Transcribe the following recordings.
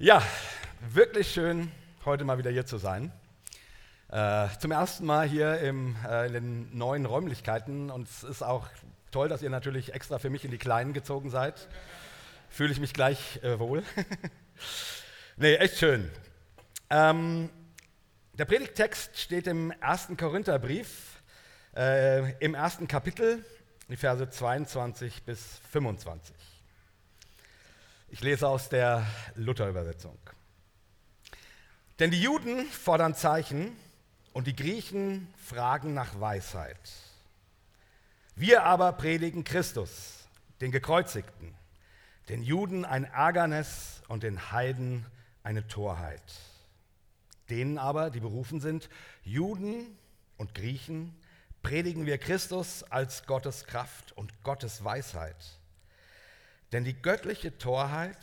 Ja, wirklich schön, heute mal wieder hier zu sein. Äh, zum ersten Mal hier im, äh, in den neuen Räumlichkeiten und es ist auch toll, dass ihr natürlich extra für mich in die Kleinen gezogen seid. Fühle ich mich gleich äh, wohl. nee, echt schön. Ähm, der Predigttext steht im ersten Korintherbrief, äh, im ersten Kapitel, die Verse 22 bis 25. Ich lese aus der Luther-Übersetzung. Denn die Juden fordern Zeichen und die Griechen fragen nach Weisheit. Wir aber predigen Christus, den Gekreuzigten, den Juden ein Ärgernis und den Heiden eine Torheit. Denen aber, die berufen sind, Juden und Griechen, predigen wir Christus als Gottes Kraft und Gottes Weisheit denn die göttliche Torheit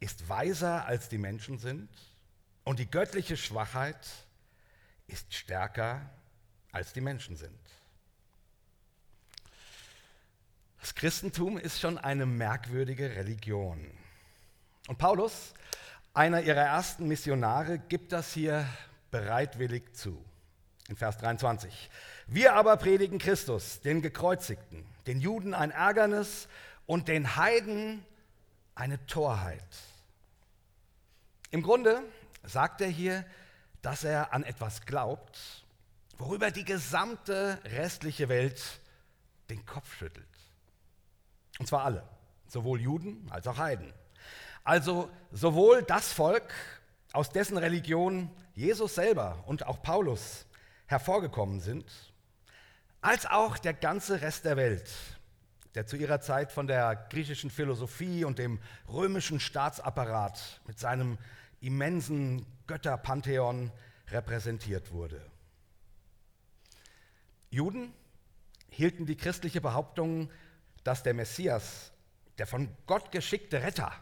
ist weiser als die Menschen sind und die göttliche Schwachheit ist stärker als die Menschen sind. Das Christentum ist schon eine merkwürdige Religion. Und Paulus, einer ihrer ersten Missionare, gibt das hier bereitwillig zu. In Vers 23. Wir aber predigen Christus, den Gekreuzigten, den Juden ein Ärgernis und den Heiden eine Torheit. Im Grunde sagt er hier, dass er an etwas glaubt, worüber die gesamte restliche Welt den Kopf schüttelt. Und zwar alle, sowohl Juden als auch Heiden. Also sowohl das Volk, aus dessen Religion Jesus selber und auch Paulus hervorgekommen sind, als auch der ganze Rest der Welt, der zu ihrer Zeit von der griechischen Philosophie und dem römischen Staatsapparat mit seinem immensen Götterpantheon repräsentiert wurde. Juden hielten die christliche Behauptung, dass der Messias, der von Gott geschickte Retter,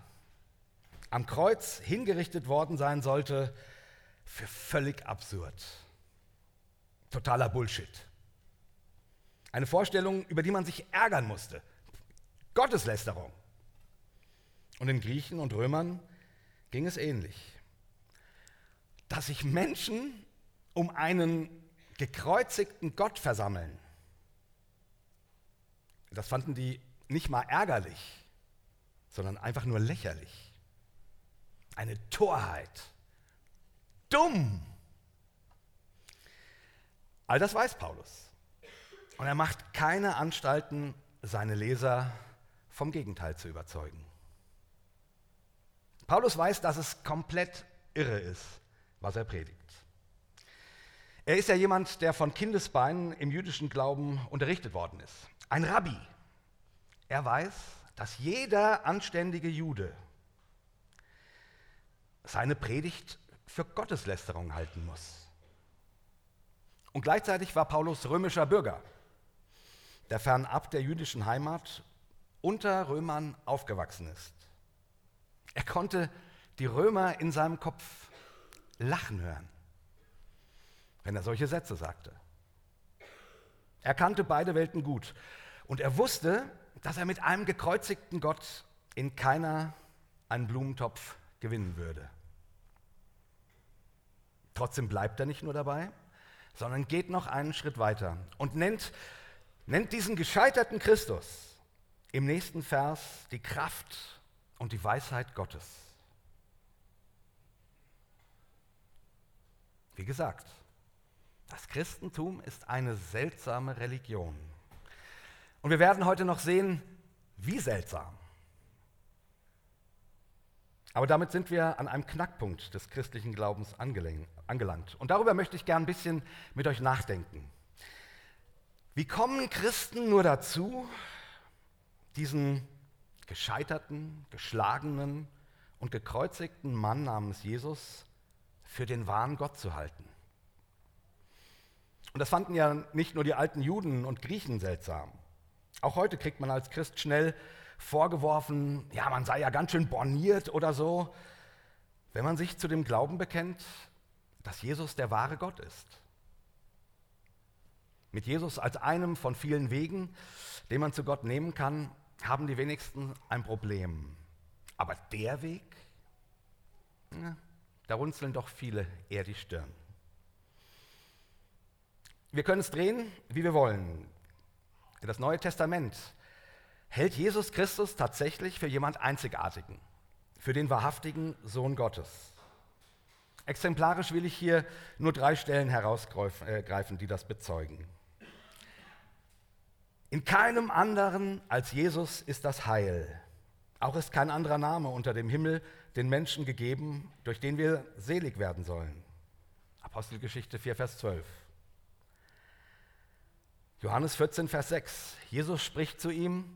am Kreuz hingerichtet worden sein sollte, für völlig absurd. Totaler Bullshit. Eine Vorstellung, über die man sich ärgern musste. Gotteslästerung. Und den Griechen und Römern ging es ähnlich. Dass sich Menschen um einen gekreuzigten Gott versammeln, das fanden die nicht mal ärgerlich, sondern einfach nur lächerlich. Eine Torheit. Dumm. All das weiß Paulus. Und er macht keine Anstalten, seine Leser vom Gegenteil zu überzeugen. Paulus weiß, dass es komplett irre ist, was er predigt. Er ist ja jemand, der von Kindesbeinen im jüdischen Glauben unterrichtet worden ist. Ein Rabbi. Er weiß, dass jeder anständige Jude seine Predigt für Gotteslästerung halten muss. Und gleichzeitig war Paulus römischer Bürger der fernab der jüdischen Heimat unter Römern aufgewachsen ist. Er konnte die Römer in seinem Kopf lachen hören, wenn er solche Sätze sagte. Er kannte beide Welten gut und er wusste, dass er mit einem gekreuzigten Gott in keiner einen Blumentopf gewinnen würde. Trotzdem bleibt er nicht nur dabei, sondern geht noch einen Schritt weiter und nennt nennt diesen gescheiterten Christus im nächsten Vers die Kraft und die Weisheit Gottes. Wie gesagt, das Christentum ist eine seltsame Religion. Und wir werden heute noch sehen, wie seltsam. Aber damit sind wir an einem Knackpunkt des christlichen Glaubens angelangt. Und darüber möchte ich gern ein bisschen mit euch nachdenken. Wie kommen Christen nur dazu, diesen gescheiterten, geschlagenen und gekreuzigten Mann namens Jesus für den wahren Gott zu halten? Und das fanden ja nicht nur die alten Juden und Griechen seltsam. Auch heute kriegt man als Christ schnell vorgeworfen, ja, man sei ja ganz schön borniert oder so, wenn man sich zu dem Glauben bekennt, dass Jesus der wahre Gott ist. Mit Jesus als einem von vielen Wegen, den man zu Gott nehmen kann, haben die wenigsten ein Problem. Aber der Weg, da runzeln doch viele eher die Stirn. Wir können es drehen, wie wir wollen. Das Neue Testament hält Jesus Christus tatsächlich für jemand Einzigartigen, für den wahrhaftigen Sohn Gottes. Exemplarisch will ich hier nur drei Stellen herausgreifen, die das bezeugen. In keinem anderen als Jesus ist das Heil. Auch ist kein anderer Name unter dem Himmel den Menschen gegeben, durch den wir selig werden sollen. Apostelgeschichte 4, Vers 12. Johannes 14, Vers 6. Jesus spricht zu ihm,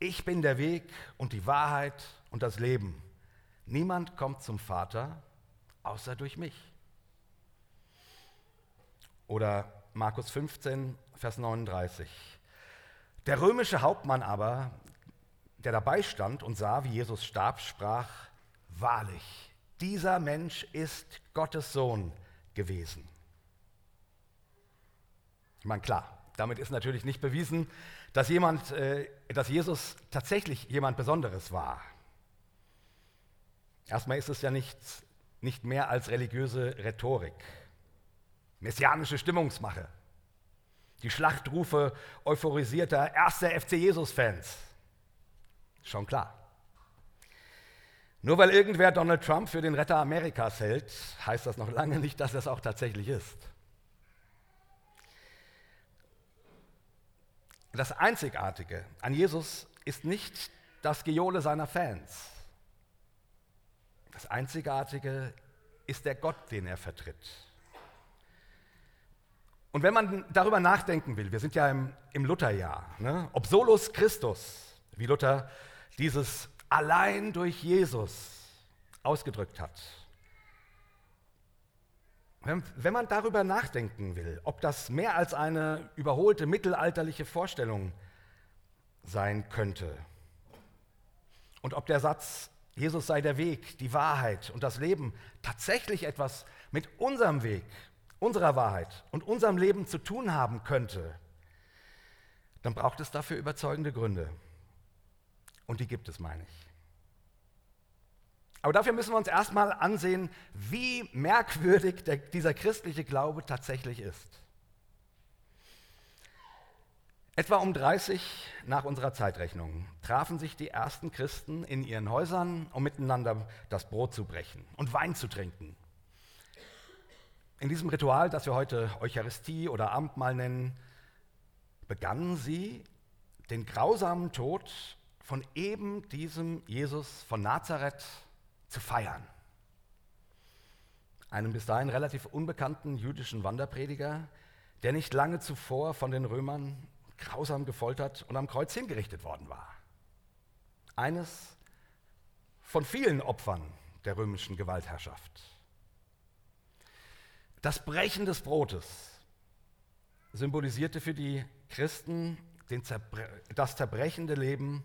ich bin der Weg und die Wahrheit und das Leben. Niemand kommt zum Vater außer durch mich. Oder Markus 15, Vers 39. Der römische Hauptmann aber, der dabei stand und sah, wie Jesus starb, sprach, wahrlich, dieser Mensch ist Gottes Sohn gewesen. Ich meine, klar, damit ist natürlich nicht bewiesen, dass, jemand, äh, dass Jesus tatsächlich jemand Besonderes war. Erstmal ist es ja nichts nicht mehr als religiöse Rhetorik, messianische Stimmungsmache, die Schlachtrufe euphorisierter erster FC Jesus-Fans. Schon klar. Nur weil irgendwer Donald Trump für den Retter Amerikas hält, heißt das noch lange nicht, dass es auch tatsächlich ist. Das Einzigartige an Jesus ist nicht das Gejohle seiner Fans. Das Einzigartige ist der Gott, den er vertritt. Und wenn man darüber nachdenken will, wir sind ja im, im Lutherjahr, ne? ob solus Christus, wie Luther dieses allein durch Jesus ausgedrückt hat. Wenn, wenn man darüber nachdenken will, ob das mehr als eine überholte mittelalterliche Vorstellung sein könnte und ob der Satz Jesus sei der Weg, die Wahrheit und das Leben, tatsächlich etwas mit unserem Weg, unserer Wahrheit und unserem Leben zu tun haben könnte, dann braucht es dafür überzeugende Gründe. Und die gibt es, meine ich. Aber dafür müssen wir uns erstmal ansehen, wie merkwürdig der, dieser christliche Glaube tatsächlich ist. Etwa um 30 nach unserer Zeitrechnung trafen sich die ersten Christen in ihren Häusern, um miteinander das Brot zu brechen und Wein zu trinken. In diesem Ritual, das wir heute Eucharistie oder Abendmahl nennen, begannen sie den grausamen Tod von eben diesem Jesus von Nazareth zu feiern. Einem bis dahin relativ unbekannten jüdischen Wanderprediger, der nicht lange zuvor von den Römern grausam gefoltert und am Kreuz hingerichtet worden war. Eines von vielen Opfern der römischen Gewaltherrschaft. Das Brechen des Brotes symbolisierte für die Christen Zerbre das zerbrechende Leben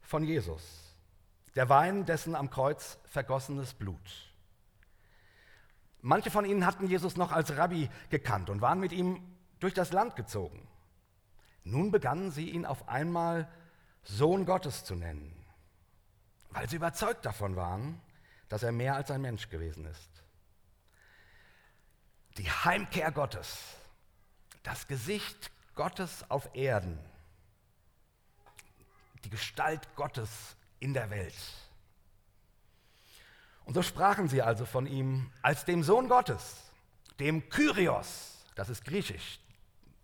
von Jesus, der Wein dessen am Kreuz vergossenes Blut. Manche von ihnen hatten Jesus noch als Rabbi gekannt und waren mit ihm durch das Land gezogen. Nun begannen sie ihn auf einmal Sohn Gottes zu nennen, weil sie überzeugt davon waren, dass er mehr als ein Mensch gewesen ist. Die Heimkehr Gottes, das Gesicht Gottes auf Erden, die Gestalt Gottes in der Welt. Und so sprachen sie also von ihm als dem Sohn Gottes, dem Kyrios, das ist griechisch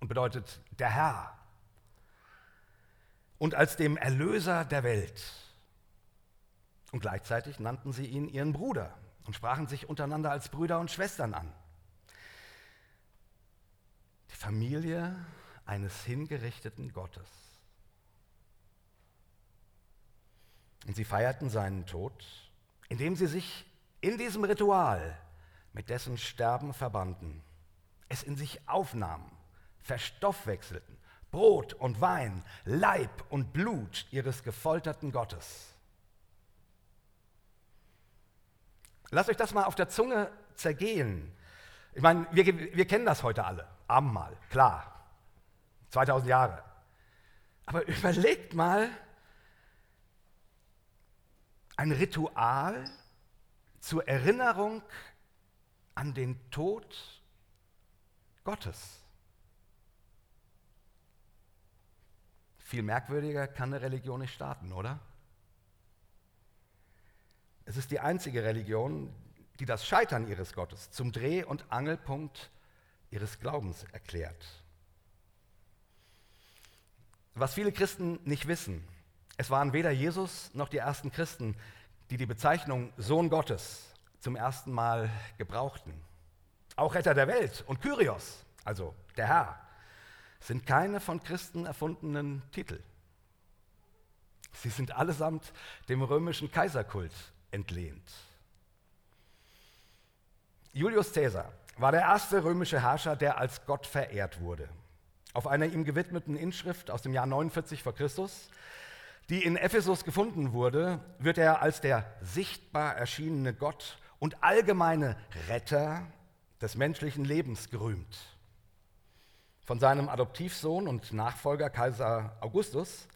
und bedeutet der Herr und als dem Erlöser der Welt. Und gleichzeitig nannten sie ihn ihren Bruder und sprachen sich untereinander als Brüder und Schwestern an. Familie eines hingerichteten Gottes. Und sie feierten seinen Tod, indem sie sich in diesem Ritual mit dessen Sterben verbanden, es in sich aufnahmen, verstoffwechselten Brot und Wein, Leib und Blut ihres gefolterten Gottes. Lasst euch das mal auf der Zunge zergehen. Ich meine, wir, wir kennen das heute alle. Abendmahl, klar. 2000 Jahre. Aber überlegt mal, ein Ritual, zur Erinnerung an den Tod Gottes. Viel merkwürdiger kann eine Religion nicht starten, oder? Es ist die einzige Religion, die das Scheitern ihres Gottes zum Dreh- und Angelpunkt ihres Glaubens erklärt. Was viele Christen nicht wissen, es waren weder Jesus noch die ersten Christen, die die Bezeichnung Sohn Gottes zum ersten Mal gebrauchten. Auch Retter der Welt und Kyrios, also der Herr, sind keine von Christen erfundenen Titel. Sie sind allesamt dem römischen Kaiserkult entlehnt. Julius Caesar war der erste römische Herrscher, der als Gott verehrt wurde. Auf einer ihm gewidmeten Inschrift aus dem Jahr 49 v. Chr., die in Ephesus gefunden wurde, wird er als der sichtbar erschienene Gott und allgemeine Retter des menschlichen Lebens gerühmt. Von seinem Adoptivsohn und Nachfolger Kaiser Augustus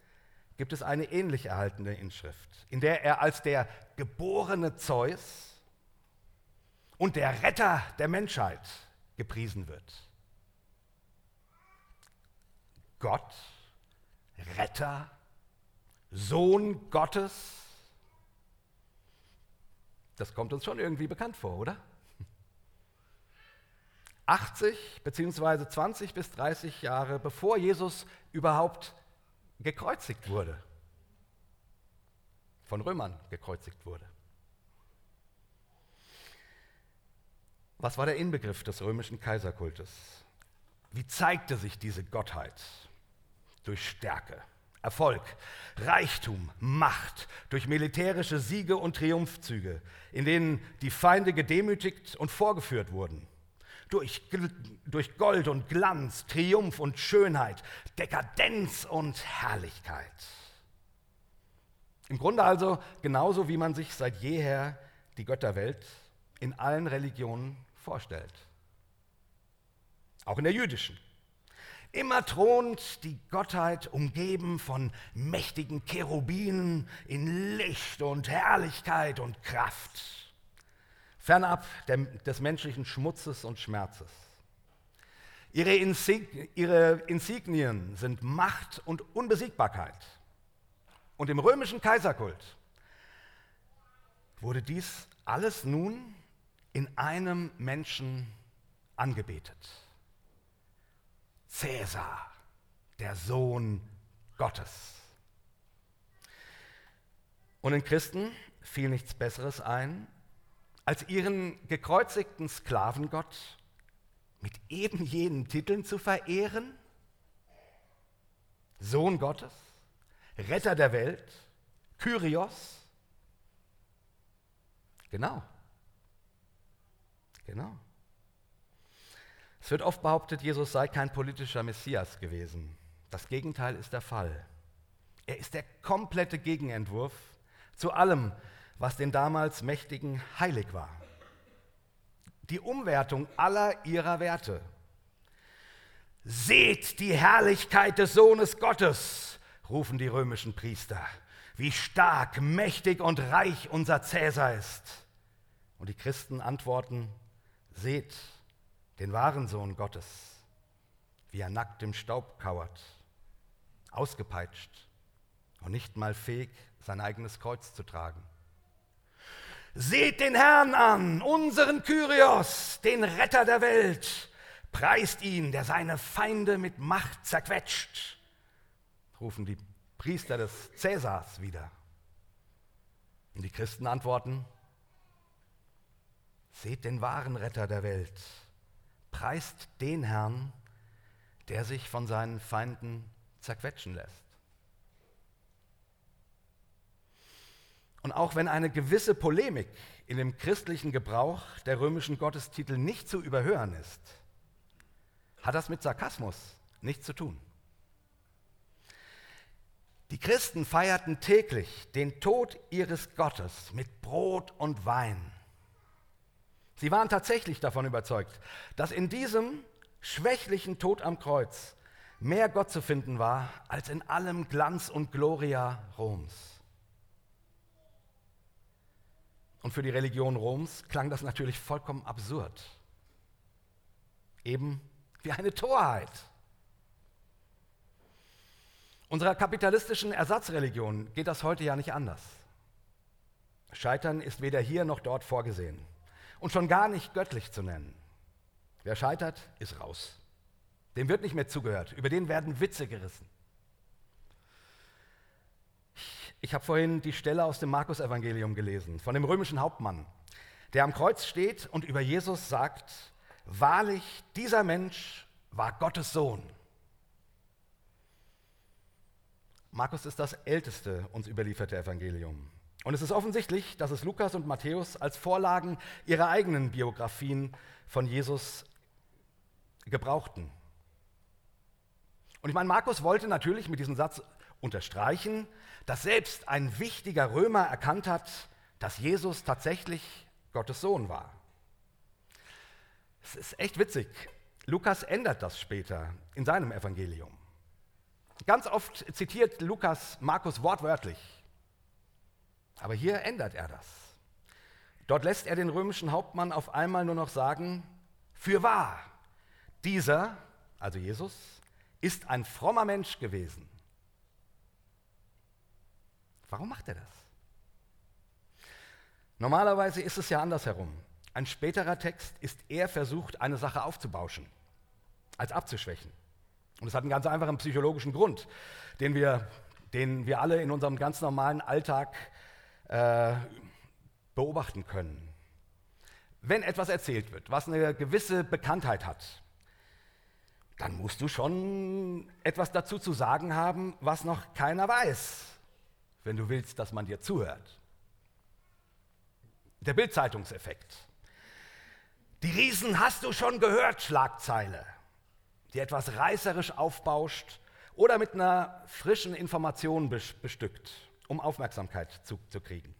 gibt es eine ähnlich erhaltene Inschrift, in der er als der geborene Zeus und der Retter der Menschheit gepriesen wird. Gott, Retter, Sohn Gottes, das kommt uns schon irgendwie bekannt vor, oder? 80 beziehungsweise 20 bis 30 Jahre bevor Jesus überhaupt gekreuzigt wurde, von Römern gekreuzigt wurde. Was war der Inbegriff des römischen Kaiserkultes? Wie zeigte sich diese Gottheit? Durch Stärke, Erfolg, Reichtum, Macht, durch militärische Siege und Triumphzüge, in denen die Feinde gedemütigt und vorgeführt wurden durch, durch Gold und Glanz, Triumph und Schönheit, Dekadenz und Herrlichkeit. Im Grunde also genauso, wie man sich seit jeher die Götterwelt in allen Religionen vorstellt. Auch in der jüdischen. Immer thront die Gottheit umgeben von mächtigen Cherubinen in Licht und Herrlichkeit und Kraft fernab des menschlichen Schmutzes und Schmerzes. Ihre, Insig ihre Insignien sind Macht und Unbesiegbarkeit. Und im römischen Kaiserkult wurde dies alles nun in einem Menschen angebetet. Cäsar, der Sohn Gottes. Und in Christen fiel nichts Besseres ein, als ihren gekreuzigten Sklavengott mit eben jenen Titeln zu verehren? Sohn Gottes, Retter der Welt, Kyrios? Genau. Genau. Es wird oft behauptet, Jesus sei kein politischer Messias gewesen. Das Gegenteil ist der Fall. Er ist der komplette Gegenentwurf zu allem, was den damals Mächtigen heilig war. Die Umwertung aller ihrer Werte. Seht die Herrlichkeit des Sohnes Gottes, rufen die römischen Priester. Wie stark, mächtig und reich unser Cäsar ist. Und die Christen antworten, seht den wahren Sohn Gottes, wie er nackt im Staub kauert, ausgepeitscht und nicht mal fähig, sein eigenes Kreuz zu tragen. Seht den Herrn an, unseren Kyrios, den Retter der Welt. Preist ihn, der seine Feinde mit Macht zerquetscht. Rufen die Priester des Cäsars wieder. Und die Christen antworten, seht den wahren Retter der Welt. Preist den Herrn, der sich von seinen Feinden zerquetschen lässt. Und auch wenn eine gewisse Polemik in dem christlichen Gebrauch der römischen Gottestitel nicht zu überhören ist, hat das mit Sarkasmus nichts zu tun. Die Christen feierten täglich den Tod ihres Gottes mit Brot und Wein. Sie waren tatsächlich davon überzeugt, dass in diesem schwächlichen Tod am Kreuz mehr Gott zu finden war als in allem Glanz und Gloria Roms. und für die Religion Roms klang das natürlich vollkommen absurd. Eben wie eine Torheit. Unserer kapitalistischen Ersatzreligion geht das heute ja nicht anders. Scheitern ist weder hier noch dort vorgesehen und schon gar nicht göttlich zu nennen. Wer scheitert, ist raus. Dem wird nicht mehr zugehört, über den werden Witze gerissen. Ich, ich habe vorhin die Stelle aus dem Markus-Evangelium gelesen, von dem römischen Hauptmann, der am Kreuz steht und über Jesus sagt, wahrlich, dieser Mensch war Gottes Sohn. Markus ist das älteste uns überlieferte Evangelium. Und es ist offensichtlich, dass es Lukas und Matthäus als Vorlagen ihrer eigenen Biografien von Jesus gebrauchten. Und ich meine, Markus wollte natürlich mit diesem Satz unterstreichen, dass selbst ein wichtiger Römer erkannt hat, dass Jesus tatsächlich Gottes Sohn war. Es ist echt witzig. Lukas ändert das später in seinem Evangelium. Ganz oft zitiert Lukas Markus wortwörtlich. Aber hier ändert er das. Dort lässt er den römischen Hauptmann auf einmal nur noch sagen, für wahr, dieser, also Jesus, ist ein frommer Mensch gewesen. Warum macht er das? Normalerweise ist es ja andersherum. Ein späterer Text ist eher versucht, eine Sache aufzubauschen, als abzuschwächen. Und es hat einen ganz einfachen psychologischen Grund, den wir, den wir alle in unserem ganz normalen Alltag äh, beobachten können. Wenn etwas erzählt wird, was eine gewisse Bekanntheit hat, dann musst du schon etwas dazu zu sagen haben, was noch keiner weiß, wenn du willst, dass man dir zuhört. Der Bildzeitungseffekt. Die Riesen hast du schon gehört, Schlagzeile, die etwas reißerisch aufbauscht oder mit einer frischen Information bestückt um Aufmerksamkeit zu, zu kriegen.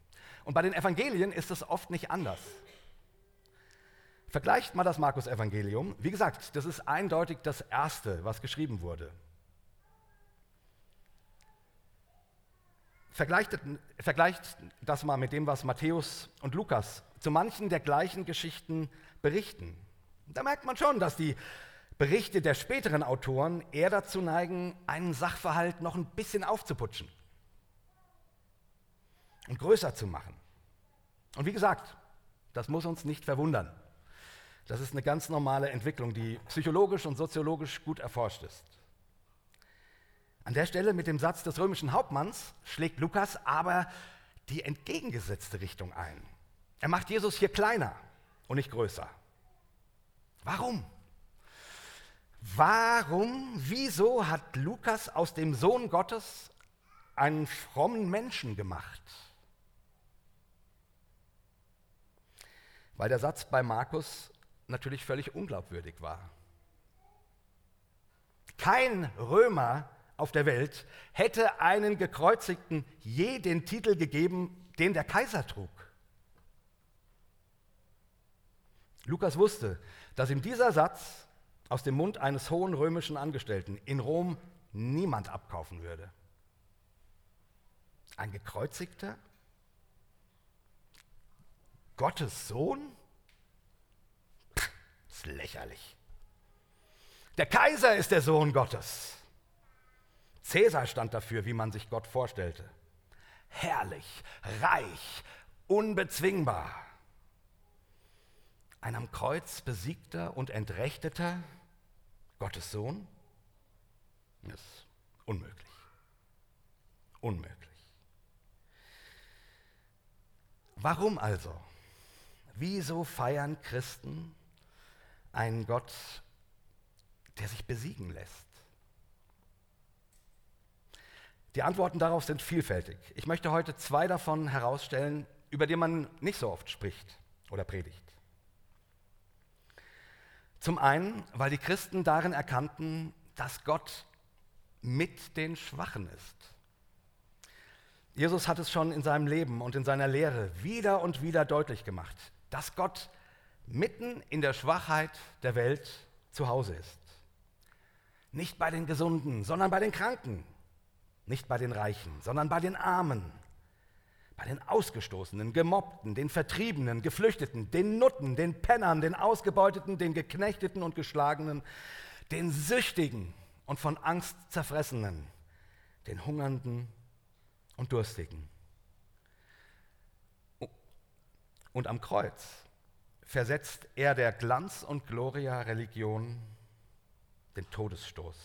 Und bei den Evangelien ist es oft nicht anders. Vergleicht mal das Markus-Evangelium. Wie gesagt, das ist eindeutig das Erste, was geschrieben wurde. Vergleicht, vergleicht das mal mit dem, was Matthäus und Lukas zu manchen der gleichen Geschichten berichten. Da merkt man schon, dass die Berichte der späteren Autoren eher dazu neigen, einen Sachverhalt noch ein bisschen aufzuputschen und größer zu machen. Und wie gesagt, das muss uns nicht verwundern. Das ist eine ganz normale Entwicklung, die psychologisch und soziologisch gut erforscht ist. An der Stelle mit dem Satz des römischen Hauptmanns schlägt Lukas aber die entgegengesetzte Richtung ein. Er macht Jesus hier kleiner und nicht größer. Warum? Warum, wieso hat Lukas aus dem Sohn Gottes einen frommen Menschen gemacht? Weil der Satz bei Markus natürlich völlig unglaubwürdig war. Kein Römer auf der Welt hätte einen gekreuzigten je den Titel gegeben, den der Kaiser trug. Lukas wusste, dass ihm dieser Satz aus dem Mund eines hohen römischen Angestellten in Rom niemand abkaufen würde. Ein gekreuzigter Gottes Sohn? Das ist lächerlich. Der Kaiser ist der Sohn Gottes. Cäsar stand dafür, wie man sich Gott vorstellte. Herrlich, reich, unbezwingbar. Ein am Kreuz besiegter und entrechteter Gottes Sohn? ist unmöglich. Unmöglich. Warum also? Wieso feiern Christen einen Gott, der sich besiegen lässt? Die Antworten darauf sind vielfältig. Ich möchte heute zwei davon herausstellen, über die man nicht so oft spricht oder predigt. Zum einen, weil die Christen darin erkannten, dass Gott mit den Schwachen ist. Jesus hat es schon in seinem Leben und in seiner Lehre wieder und wieder deutlich gemacht, dass Gott mitten in der Schwachheit der Welt zu Hause ist. Nicht bei den Gesunden, sondern bei den Kranken. Nicht bei den Reichen, sondern bei den Armen. bei den Ausgestoßenen, Gemobbten, den Vertriebenen, Geflüchteten, den Nutten, den Pennern, den Ausgebeuteten, den Geknechteten und Geschlagenen, den Süchtigen und von Angst zerfressenen, den Hungernden und Durstigen. Und am Kreuz versetzt er der Glanz- und Gloria-Religion den Todesstoß.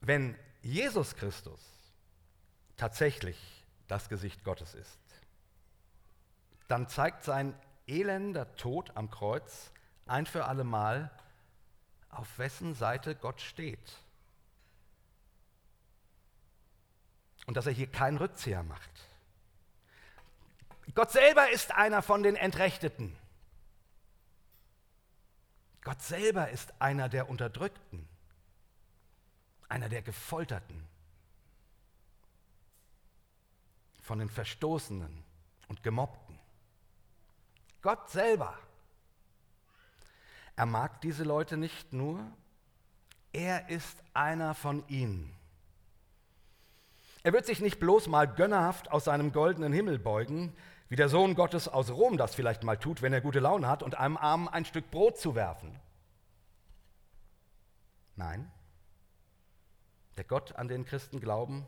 Wenn Jesus Christus tatsächlich das Gesicht Gottes ist, dann zeigt sein elender Tod am Kreuz ein für allemal, auf wessen Seite Gott steht. Und dass er hier keinen Rückzieher macht. Gott selber ist einer von den Entrechteten. Gott selber ist einer der Unterdrückten, einer der Gefolterten, von den Verstoßenen und Gemobbten. Gott selber. Er mag diese Leute nicht nur, er ist einer von ihnen. Er wird sich nicht bloß mal gönnerhaft aus seinem goldenen Himmel beugen, wie der Sohn Gottes aus Rom das vielleicht mal tut, wenn er gute Laune hat, und einem Armen ein Stück Brot zu werfen. Nein, der Gott, an den Christen glauben,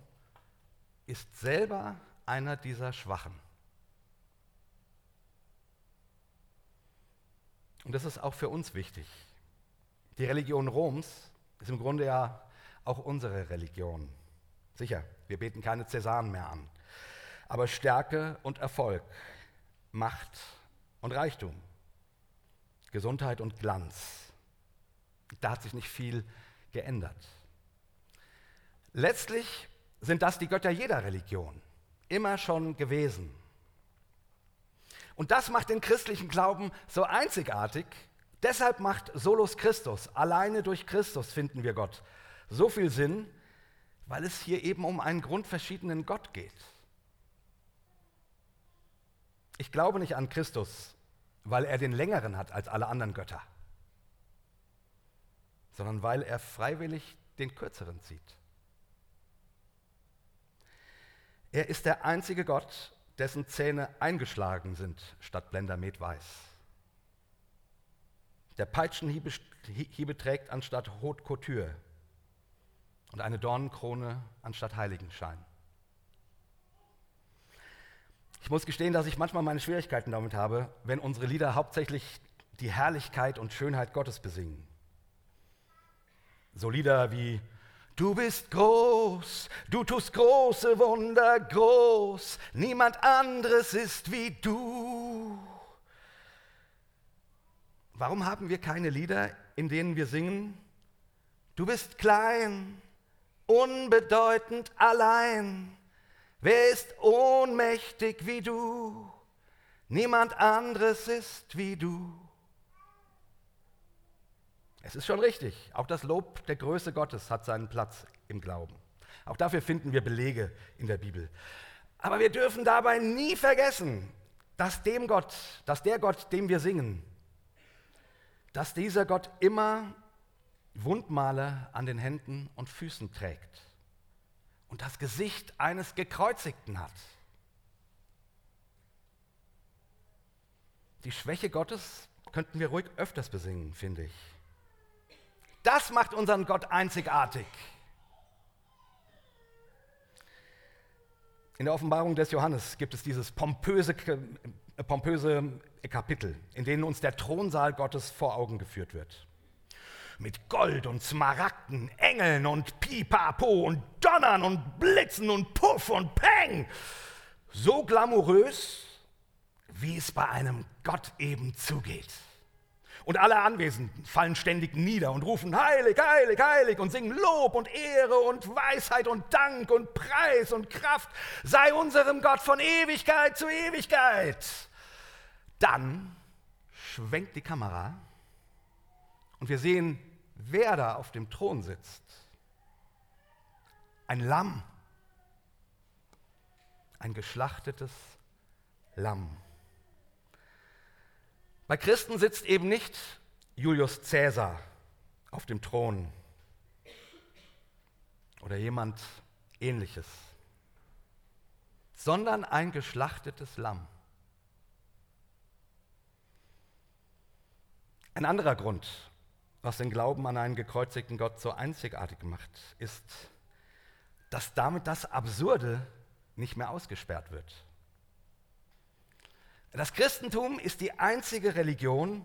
ist selber einer dieser Schwachen. Und das ist auch für uns wichtig. Die Religion Roms ist im Grunde ja auch unsere Religion. Sicher, wir beten keine Cäsaren mehr an aber Stärke und Erfolg, Macht und Reichtum, Gesundheit und Glanz. Da hat sich nicht viel geändert. Letztlich sind das die Götter jeder Religion, immer schon gewesen. Und das macht den christlichen Glauben so einzigartig. Deshalb macht Solus Christus, alleine durch Christus finden wir Gott, so viel Sinn, weil es hier eben um einen grundverschiedenen Gott geht. Ich glaube nicht an Christus, weil er den längeren hat als alle anderen Götter, sondern weil er freiwillig den kürzeren zieht. Er ist der einzige Gott, dessen Zähne eingeschlagen sind statt Blendermetweiß. Der Peitschenhiebe trägt anstatt Haute Couture und eine Dornenkrone anstatt Heiligenschein. Ich muss gestehen, dass ich manchmal meine Schwierigkeiten damit habe, wenn unsere Lieder hauptsächlich die Herrlichkeit und Schönheit Gottes besingen. So Lieder wie Du bist groß, du tust große Wunder groß, niemand anderes ist wie du. Warum haben wir keine Lieder, in denen wir singen, du bist klein, unbedeutend allein, Wer ist ohnmächtig wie du? Niemand anderes ist wie du. Es ist schon richtig, auch das Lob der Größe Gottes hat seinen Platz im Glauben. Auch dafür finden wir Belege in der Bibel. Aber wir dürfen dabei nie vergessen, dass dem Gott, dass der Gott, dem wir singen, dass dieser Gott immer Wundmale an den Händen und Füßen trägt und das Gesicht eines Gekreuzigten hat. Die Schwäche Gottes könnten wir ruhig öfters besingen, finde ich. Das macht unseren Gott einzigartig. In der Offenbarung des Johannes gibt es dieses pompöse, äh, pompöse Kapitel, in dem uns der Thronsaal Gottes vor Augen geführt wird mit Gold und Smaragden, Engeln und Pipapo und Donnern und Blitzen und Puff und Peng. So glamourös, wie es bei einem Gott eben zugeht. Und alle Anwesenden fallen ständig nieder und rufen Heilig, heilig, heilig und singen Lob und Ehre und Weisheit und Dank und Preis und Kraft sei unserem Gott von Ewigkeit zu Ewigkeit. Dann schwenkt die Kamera und wir sehen wer da auf dem Thron sitzt. Ein Lamm. Ein geschlachtetes Lamm. Bei Christen sitzt eben nicht Julius Caesar auf dem Thron oder jemand ähnliches. sondern ein geschlachtetes Lamm. Ein anderer Grund, was den Glauben an einen gekreuzigten Gott so einzigartig macht, ist, dass damit das Absurde nicht mehr ausgesperrt wird. Das Christentum ist die einzige Religion,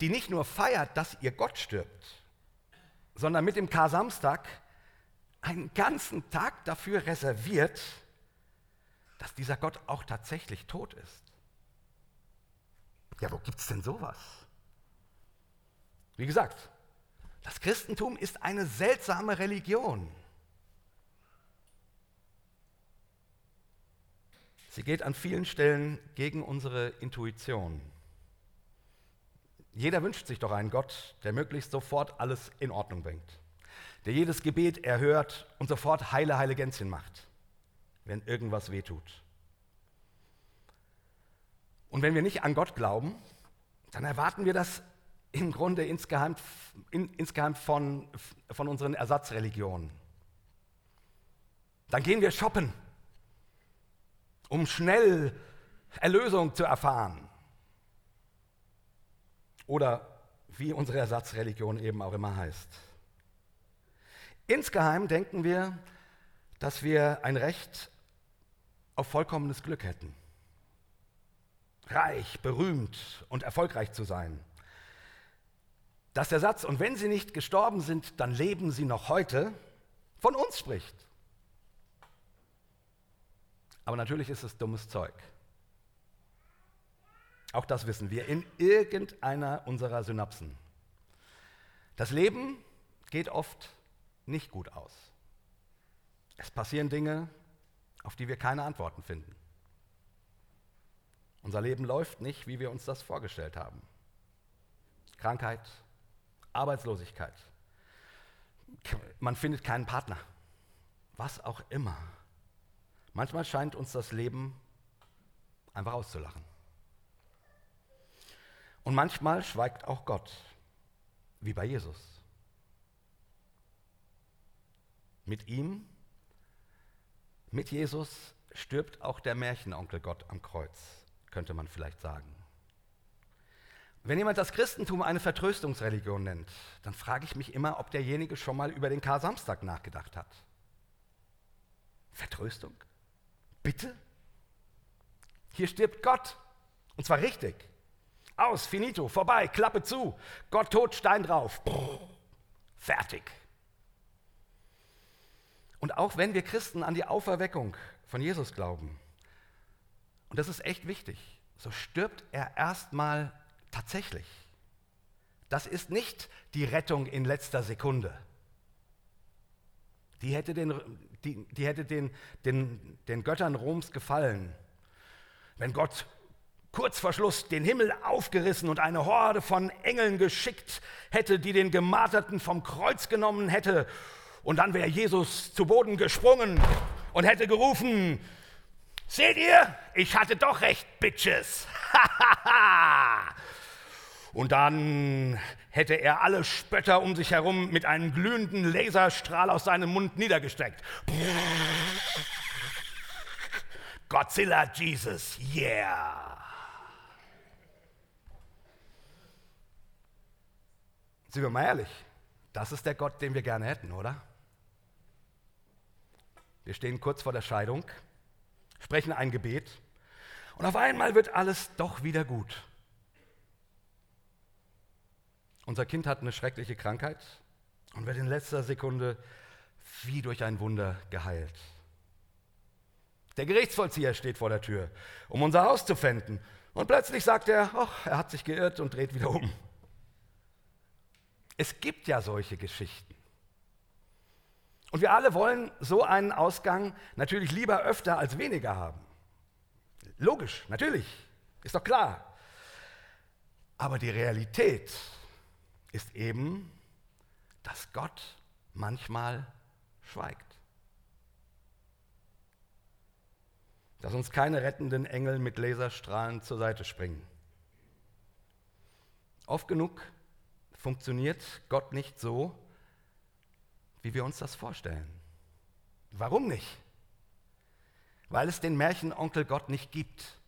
die nicht nur feiert, dass ihr Gott stirbt, sondern mit dem Kar-Samstag einen ganzen Tag dafür reserviert, dass dieser Gott auch tatsächlich tot ist. Ja, wo gibt es denn sowas? Wie gesagt, das Christentum ist eine seltsame Religion. Sie geht an vielen Stellen gegen unsere Intuition. Jeder wünscht sich doch einen Gott, der möglichst sofort alles in Ordnung bringt, der jedes Gebet erhört und sofort heile, heile Gänschen macht, wenn irgendwas wehtut. Und wenn wir nicht an Gott glauben, dann erwarten wir das im Grunde insgeheim, in, insgeheim von, von unseren Ersatzreligionen. Dann gehen wir shoppen, um schnell Erlösung zu erfahren. Oder wie unsere Ersatzreligion eben auch immer heißt. Insgeheim denken wir, dass wir ein Recht auf vollkommenes Glück hätten. Reich, berühmt und erfolgreich zu sein. Dass der Satz, und wenn sie nicht gestorben sind, dann leben sie noch heute, von uns spricht. Aber natürlich ist es dummes Zeug. Auch das wissen wir in irgendeiner unserer Synapsen. Das Leben geht oft nicht gut aus. Es passieren Dinge, auf die wir keine Antworten finden. Unser Leben läuft nicht, wie wir uns das vorgestellt haben. Krankheit, Arbeitslosigkeit, man findet keinen Partner, was auch immer. Manchmal scheint uns das Leben einfach auszulachen. Und manchmal schweigt auch Gott, wie bei Jesus. Mit ihm, mit Jesus stirbt auch der Märchenonkel Gott am Kreuz, könnte man vielleicht sagen. Wenn jemand das Christentum eine Vertröstungsreligion nennt, dann frage ich mich immer, ob derjenige schon mal über den Kar-Samstag nachgedacht hat. Vertröstung? Bitte? Hier stirbt Gott. Und zwar richtig. Aus, finito, vorbei, Klappe zu. Gott tot, Stein drauf. Brrr, fertig. Und auch wenn wir Christen an die Auferweckung von Jesus glauben, und das ist echt wichtig, so stirbt er erstmal tatsächlich. Das ist nicht die Rettung in letzter Sekunde. Die hätte den, die, die hätte den, den, den Göttern Roms gefallen, wenn Gott kurz vor Schluss den Himmel aufgerissen und eine Horde von Engeln geschickt hätte, die den Gemarterten vom Kreuz genommen hätte. Und dann wäre Jesus zu Boden gesprungen und hätte gerufen, seht ihr, ich hatte doch recht, Bitches. und dann hätte er alle Spötter um sich herum mit einem glühenden Laserstrahl aus seinem Mund niedergestreckt. Godzilla Jesus, yeah. Sind wir mal ehrlich, das ist der Gott, den wir gerne hätten, oder? Wir stehen kurz vor der Scheidung, sprechen ein Gebet und auf einmal wird alles doch wieder gut. Unser Kind hat eine schreckliche Krankheit und wird in letzter Sekunde wie durch ein Wunder geheilt. Der Gerichtsvollzieher steht vor der Tür, um unser Haus zu fänden. Und plötzlich sagt er, ach, er hat sich geirrt und dreht wieder um. Es gibt ja solche Geschichten. Und wir alle wollen so einen Ausgang natürlich lieber öfter als weniger haben. Logisch, natürlich, ist doch klar. Aber die Realität ist eben, dass Gott manchmal schweigt. Dass uns keine rettenden Engel mit Laserstrahlen zur Seite springen. Oft genug funktioniert Gott nicht so, wie wir uns das vorstellen. Warum nicht? weil es den Märchenonkel Gott nicht gibt.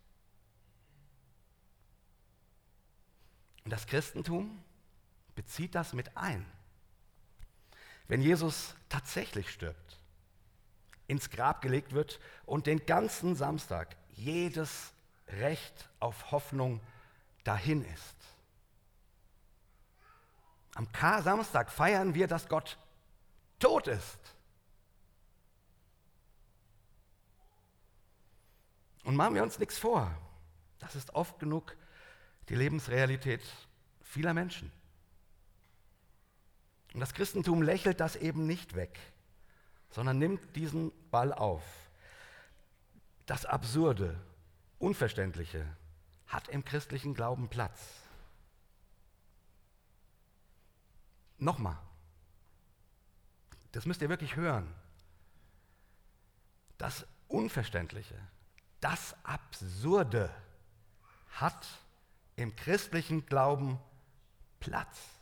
Und das Christentum bezieht das mit ein. Wenn Jesus tatsächlich stirbt, ins Grab gelegt wird und den ganzen Samstag jedes Recht auf Hoffnung dahin ist. Am K-Samstag feiern wir, dass Gott tot ist. Und machen wir uns nichts vor. Das ist oft genug die Lebensrealität vieler Menschen. Und das Christentum lächelt das eben nicht weg, sondern nimmt diesen Ball auf. Das Absurde, Unverständliche hat im christlichen Glauben Platz. Nochmal, das müsst ihr wirklich hören. Das Unverständliche, das Absurde hat im christlichen Glauben Platz.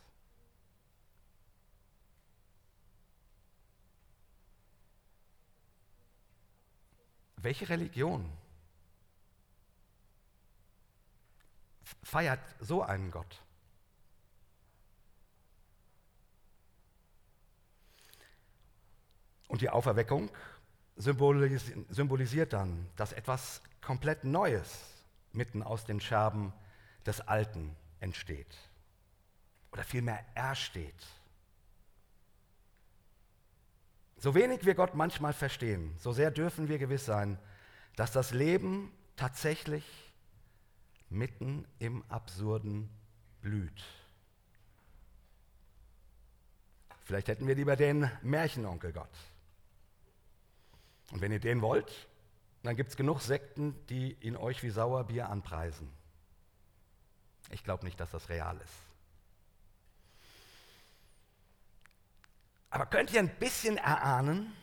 Welche Religion feiert so einen Gott? Und die Auferweckung symbolisiert dann, dass etwas komplett Neues mitten aus den Scherben des Alten entsteht. Oder vielmehr ersteht. So wenig wir Gott manchmal verstehen, so sehr dürfen wir gewiss sein, dass das Leben tatsächlich mitten im Absurden blüht. Vielleicht hätten wir lieber den Märchenonkel Gott. Und wenn ihr den wollt, dann gibt es genug Sekten, die ihn euch wie Sauerbier anpreisen. Ich glaube nicht, dass das real ist. Aber könnt ihr ein bisschen erahnen,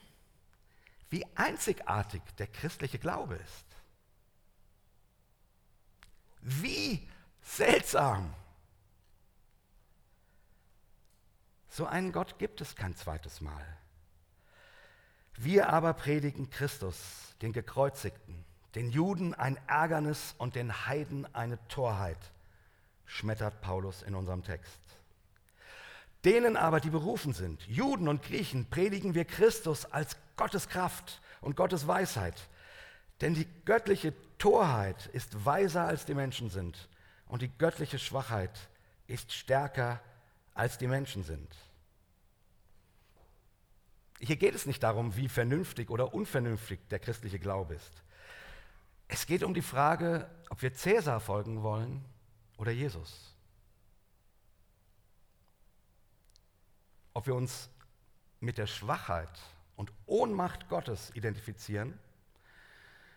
wie einzigartig der christliche Glaube ist? Wie seltsam! So einen Gott gibt es kein zweites Mal. Wir aber predigen Christus, den Gekreuzigten, den Juden ein Ärgernis und den Heiden eine Torheit, schmettert Paulus in unserem Text. Denen aber, die berufen sind, Juden und Griechen, predigen wir Christus als Gottes Kraft und Gottes Weisheit. Denn die göttliche Torheit ist weiser als die Menschen sind und die göttliche Schwachheit ist stärker als die Menschen sind. Hier geht es nicht darum, wie vernünftig oder unvernünftig der christliche Glaube ist. Es geht um die Frage, ob wir Cäsar folgen wollen oder Jesus. Ob wir uns mit der Schwachheit und Ohnmacht Gottes identifizieren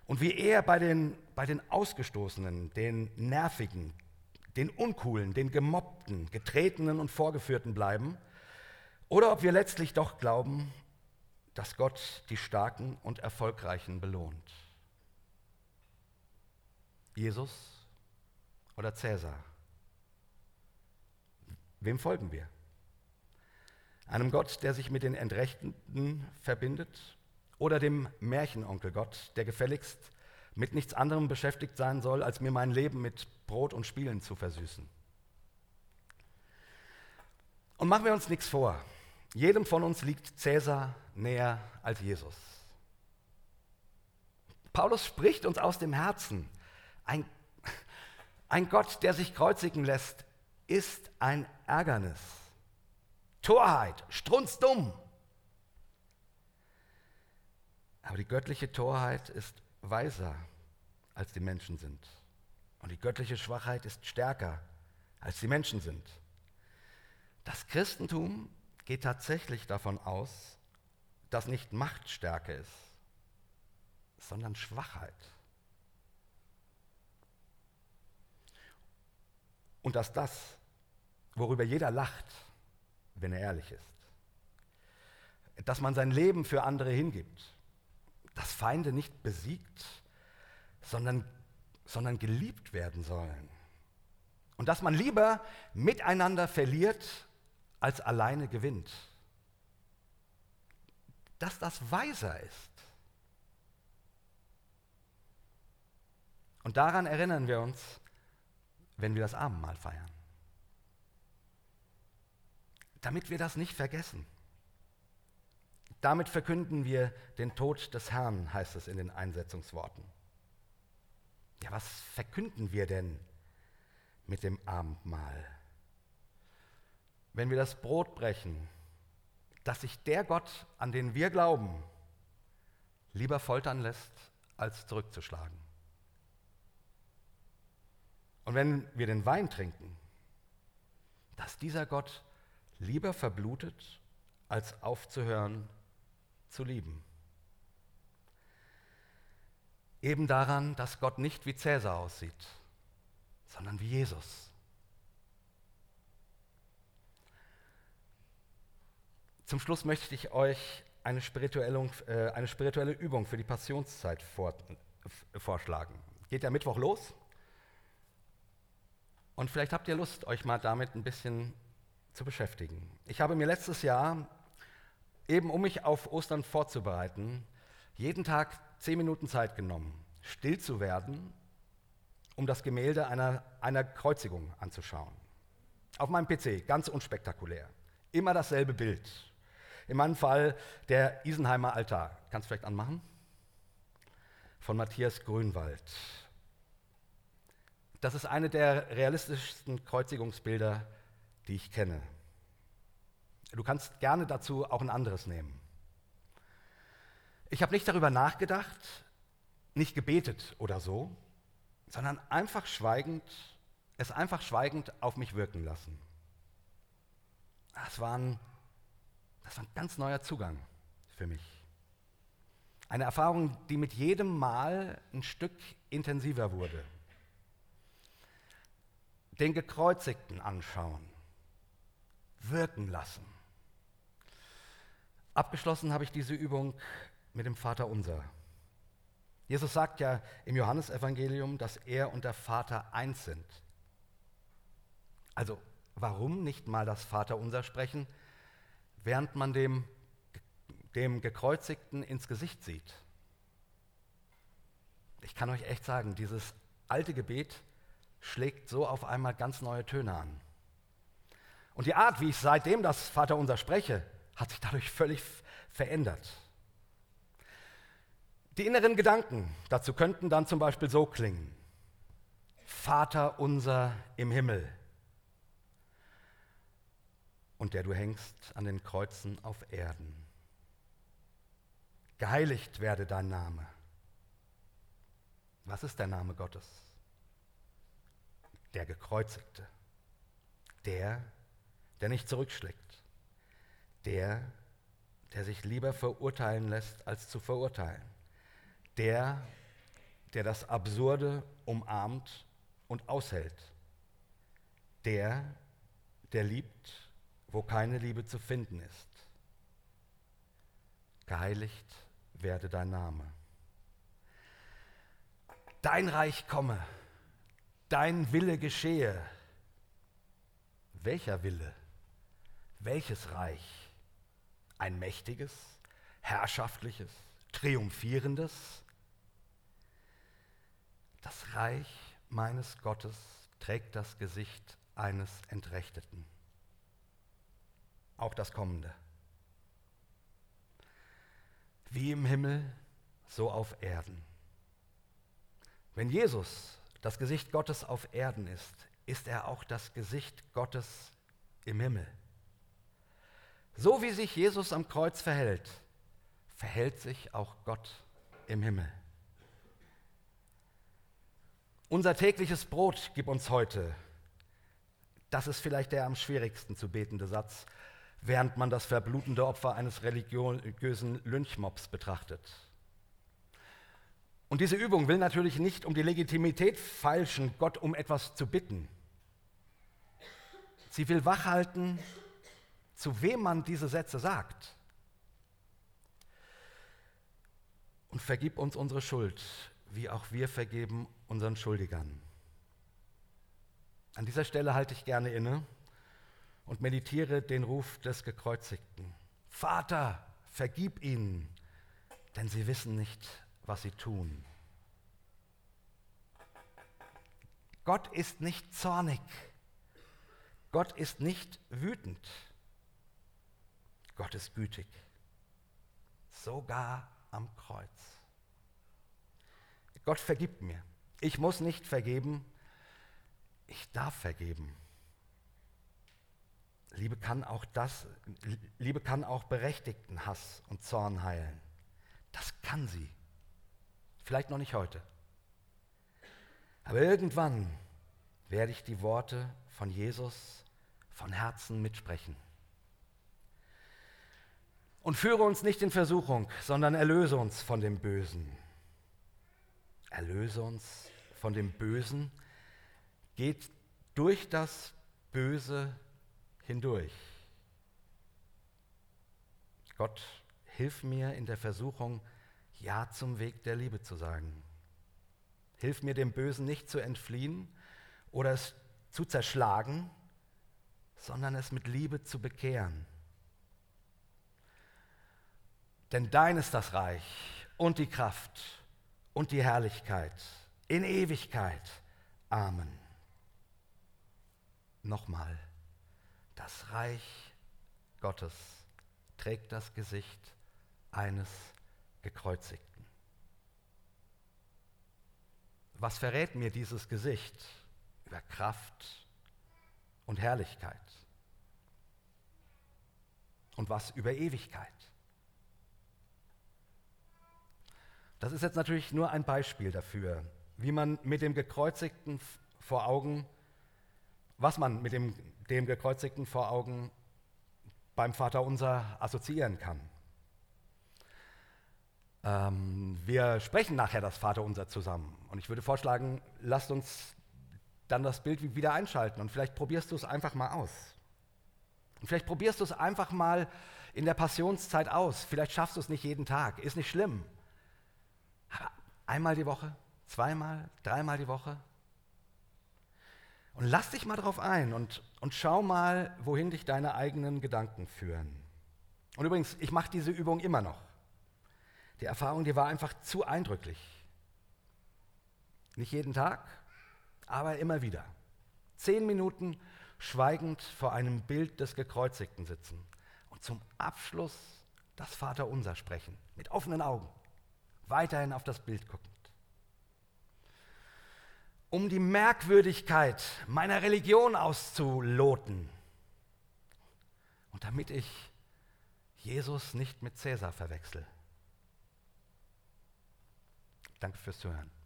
und wie er bei den, bei den Ausgestoßenen, den Nervigen, den Uncoolen, den Gemobbten, Getretenen und Vorgeführten bleiben, oder ob wir letztlich doch glauben, dass Gott die Starken und Erfolgreichen belohnt. Jesus oder Cäsar? Wem folgen wir? Einem Gott, der sich mit den Entrechteten verbindet oder dem Märchenonkel Gott, der gefälligst mit nichts anderem beschäftigt sein soll, als mir mein Leben mit Brot und Spielen zu versüßen? Und machen wir uns nichts vor. Jedem von uns liegt Cäsar näher als Jesus. Paulus spricht uns aus dem Herzen. Ein, ein Gott, der sich kreuzigen lässt, ist ein Ärgernis. Torheit, strunzdumm. Aber die göttliche Torheit ist weiser, als die Menschen sind. Und die göttliche Schwachheit ist stärker, als die Menschen sind. Das Christentum geht tatsächlich davon aus, dass nicht Machtstärke ist, sondern Schwachheit. Und dass das, worüber jeder lacht, wenn er ehrlich ist, dass man sein Leben für andere hingibt, dass Feinde nicht besiegt, sondern, sondern geliebt werden sollen. Und dass man lieber miteinander verliert, als alleine gewinnt. Dass das weiser ist. Und daran erinnern wir uns, wenn wir das Abendmahl feiern. Damit wir das nicht vergessen. Damit verkünden wir den Tod des Herrn, heißt es in den Einsetzungsworten. Ja, was verkünden wir denn mit dem Abendmahl? Wenn wir das Brot brechen, dass sich der Gott, an den wir glauben, lieber foltern lässt, als zurückzuschlagen. Und wenn wir den Wein trinken, dass dieser Gott lieber verblutet, als aufzuhören zu lieben. Eben daran, dass Gott nicht wie Cäsar aussieht, sondern wie Jesus. Zum Schluss möchte ich euch eine spirituelle, äh, eine spirituelle Übung für die Passionszeit vor, vorschlagen. Geht ja Mittwoch los. Und vielleicht habt ihr Lust, euch mal damit ein bisschen zu beschäftigen. Ich habe mir letztes Jahr, eben um mich auf Ostern vorzubereiten, jeden Tag zehn Minuten Zeit genommen, still zu werden, um das Gemälde einer, einer Kreuzigung anzuschauen. Auf meinem PC, ganz unspektakulär. Immer dasselbe Bild. In meinem Fall der Isenheimer Altar. Kannst du vielleicht anmachen? Von Matthias Grünwald. Das ist eine der realistischsten Kreuzigungsbilder, die ich kenne. Du kannst gerne dazu auch ein anderes nehmen. Ich habe nicht darüber nachgedacht, nicht gebetet oder so, sondern einfach schweigend, es einfach schweigend auf mich wirken lassen. Das war ein, das war ein ganz neuer Zugang für mich. Eine Erfahrung, die mit jedem Mal ein Stück intensiver wurde. Den Gekreuzigten anschauen, wirken lassen. Abgeschlossen habe ich diese Übung mit dem Vater unser. Jesus sagt ja im Johannesevangelium, dass er und der Vater eins sind. Also warum nicht mal das Vater unser sprechen, während man dem, dem Gekreuzigten ins Gesicht sieht? Ich kann euch echt sagen, dieses alte Gebet schlägt so auf einmal ganz neue Töne an. Und die Art, wie ich seitdem das Vater unser spreche, hat sich dadurch völlig verändert. Die inneren Gedanken dazu könnten dann zum Beispiel so klingen. Vater unser im Himmel und der du hängst an den Kreuzen auf Erden. Geheiligt werde dein Name. Was ist der Name Gottes? Der Gekreuzigte. Der, der nicht zurückschlägt. Der, der sich lieber verurteilen lässt, als zu verurteilen der, der das Absurde umarmt und aushält. Der, der liebt, wo keine Liebe zu finden ist. Geheiligt werde dein Name. Dein Reich komme, dein Wille geschehe. Welcher Wille? Welches Reich? Ein mächtiges, herrschaftliches, triumphierendes? Das Reich meines Gottes trägt das Gesicht eines Entrechteten. Auch das Kommende. Wie im Himmel, so auf Erden. Wenn Jesus das Gesicht Gottes auf Erden ist, ist er auch das Gesicht Gottes im Himmel. So wie sich Jesus am Kreuz verhält, verhält sich auch Gott im Himmel. Unser tägliches Brot gib uns heute. Das ist vielleicht der am schwierigsten zu betende Satz, während man das verblutende Opfer eines religiösen Lynchmobs betrachtet. Und diese Übung will natürlich nicht um die Legitimität feilschen, Gott um etwas zu bitten. Sie will wachhalten, zu wem man diese Sätze sagt. Und vergib uns unsere Schuld, wie auch wir vergeben unseren Schuldigern. An dieser Stelle halte ich gerne inne und meditiere den Ruf des Gekreuzigten. Vater, vergib ihnen, denn sie wissen nicht, was sie tun. Gott ist nicht zornig. Gott ist nicht wütend. Gott ist gütig. Sogar am Kreuz. Gott vergibt mir. Ich muss nicht vergeben. Ich darf vergeben. Liebe kann auch das, Liebe kann auch berechtigten Hass und Zorn heilen. Das kann sie. Vielleicht noch nicht heute. Aber irgendwann werde ich die Worte von Jesus von Herzen mitsprechen. Und führe uns nicht in Versuchung, sondern erlöse uns von dem Bösen. Erlöse uns von dem Bösen geht durch das Böse hindurch. Gott, hilf mir in der Versuchung, Ja zum Weg der Liebe zu sagen. Hilf mir dem Bösen nicht zu entfliehen oder es zu zerschlagen, sondern es mit Liebe zu bekehren. Denn dein ist das Reich und die Kraft und die Herrlichkeit in Ewigkeit. Amen. Nochmal, das Reich Gottes trägt das Gesicht eines Gekreuzigten. Was verrät mir dieses Gesicht über Kraft und Herrlichkeit? Und was über Ewigkeit? Das ist jetzt natürlich nur ein Beispiel dafür, wie man mit dem Gekreuzigten vor Augen, was man mit dem, dem Gekreuzigten vor Augen beim Vater unser assoziieren kann. Ähm, wir sprechen nachher das Vater unser zusammen und ich würde vorschlagen, lasst uns dann das Bild wieder einschalten und vielleicht probierst du es einfach mal aus. Und vielleicht probierst du es einfach mal in der Passionszeit aus. Vielleicht schaffst du es nicht jeden Tag, ist nicht schlimm. Aber einmal die Woche, zweimal, dreimal die Woche. Und lass dich mal drauf ein und, und schau mal, wohin dich deine eigenen Gedanken führen. Und übrigens, ich mache diese Übung immer noch. Die Erfahrung, die war einfach zu eindrücklich. Nicht jeden Tag, aber immer wieder. Zehn Minuten schweigend vor einem Bild des Gekreuzigten sitzen und zum Abschluss das Vaterunser sprechen, mit offenen Augen weiterhin auf das Bild guckend. Um die Merkwürdigkeit meiner Religion auszuloten und damit ich Jesus nicht mit Cäsar verwechsel. Danke fürs Zuhören.